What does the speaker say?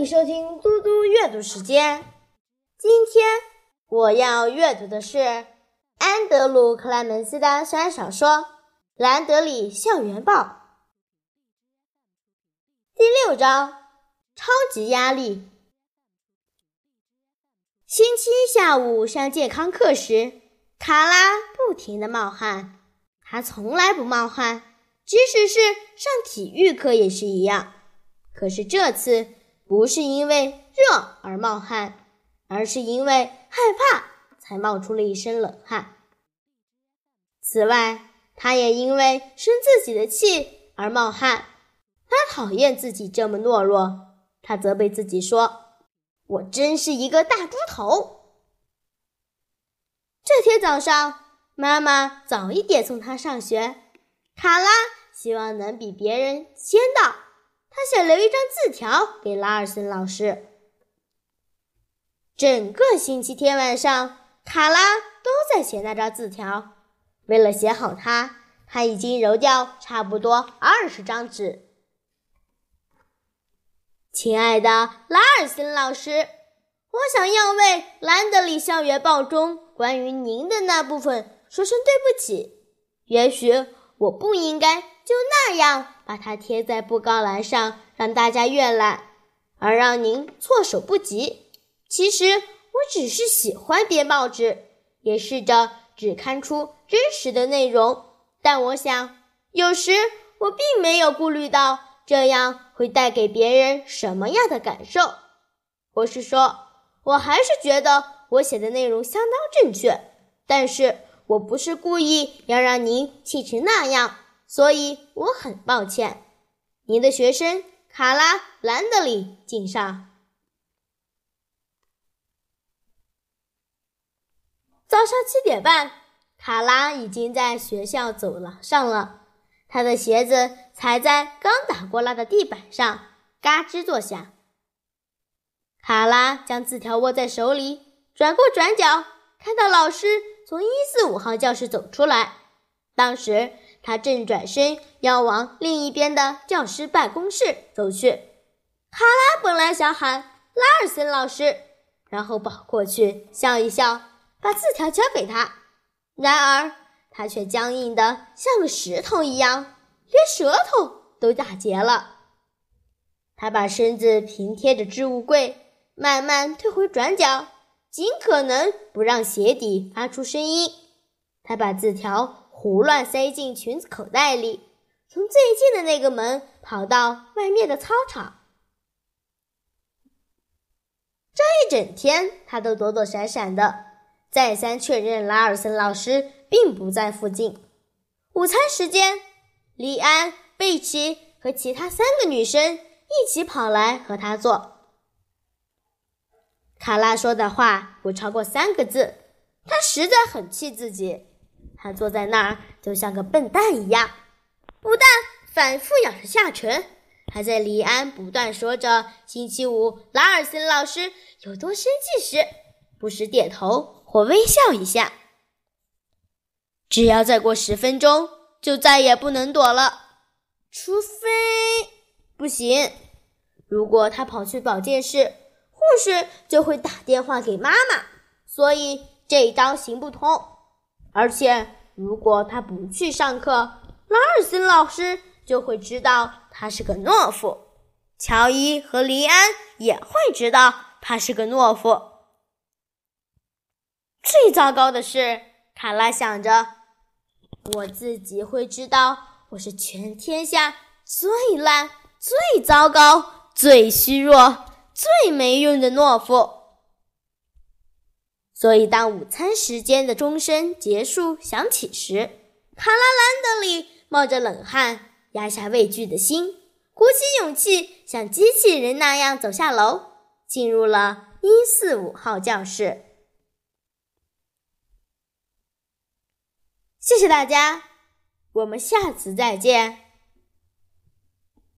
迎收听嘟嘟阅读时间。今天我要阅读的是安德鲁·克莱门斯的小小说《兰德里校园报》第六章：超级压力。星期一下午上健康课时，卡拉不停的冒汗。她从来不冒汗，即使是上体育课也是一样。可是这次不是因为热而冒汗，而是因为害怕才冒出了一身冷汗。此外，他也因为生自己的气而冒汗。他讨厌自己这么懦弱，他责备自己说：“我真是一个大猪头。”这天早上，妈妈早一点送他上学，卡拉希望能比别人先到。他想留一张字条给拉尔森老师。整个星期天晚上，卡拉都在写那张字条。为了写好它，他已经揉掉差不多二十张纸。亲爱的拉尔森老师，我想要为《兰德里校园报》中关于您的那部分说声对不起。也许我不应该就那样。把它贴在布告栏上，让大家阅览，而让您措手不及。其实我只是喜欢编报纸，也试着只刊出真实的内容。但我想，有时我并没有顾虑到这样会带给别人什么样的感受。我是说，我还是觉得我写的内容相当正确，但是我不是故意要让您气成那样。所以我很抱歉，您的学生卡拉·兰德里敬上。早上七点半，卡拉已经在学校走廊上了，他的鞋子踩在刚打过蜡的地板上，嘎吱作响。卡拉将字条握在手里，转过转角，看到老师从一四五号教室走出来，当时。他正转身要往另一边的教师办公室走去，卡拉本来想喊拉尔森老师，然后跑过去笑一笑，把字条交给他。然而他却僵硬的像个石头一样，连舌头都打结了。他把身子平贴着置物柜，慢慢退回转角，尽可能不让鞋底发出声音。他把字条。胡乱塞进裙子口袋里，从最近的那个门跑到外面的操场。这一整天，他都躲躲闪闪的，再三确认拉尔森老师并不在附近。午餐时间，莉安、贝奇和其他三个女生一起跑来和他坐。卡拉说的话不超过三个字，他实在很气自己。他坐在那儿，就像个笨蛋一样，不但反复咬着下唇，还在李安不断说着星期五拉尔森老师有多生气时，不时点头或微笑一下。只要再过十分钟，就再也不能躲了，除非不行。如果他跑去保健室，护士就会打电话给妈妈，所以这一招行不通。而且，如果他不去上课，拉尔森老师就会知道他是个懦夫。乔伊和黎安也会知道他是个懦夫。最糟糕的是，卡拉想着，我自己会知道我是全天下最烂、最糟糕、最虚弱、最没用的懦夫。所以，当午餐时间的钟声结束响起时，卡拉兰德里冒着冷汗，压下畏惧的心，鼓起勇气，像机器人那样走下楼，进入了一四五号教室。谢谢大家，我们下次再见。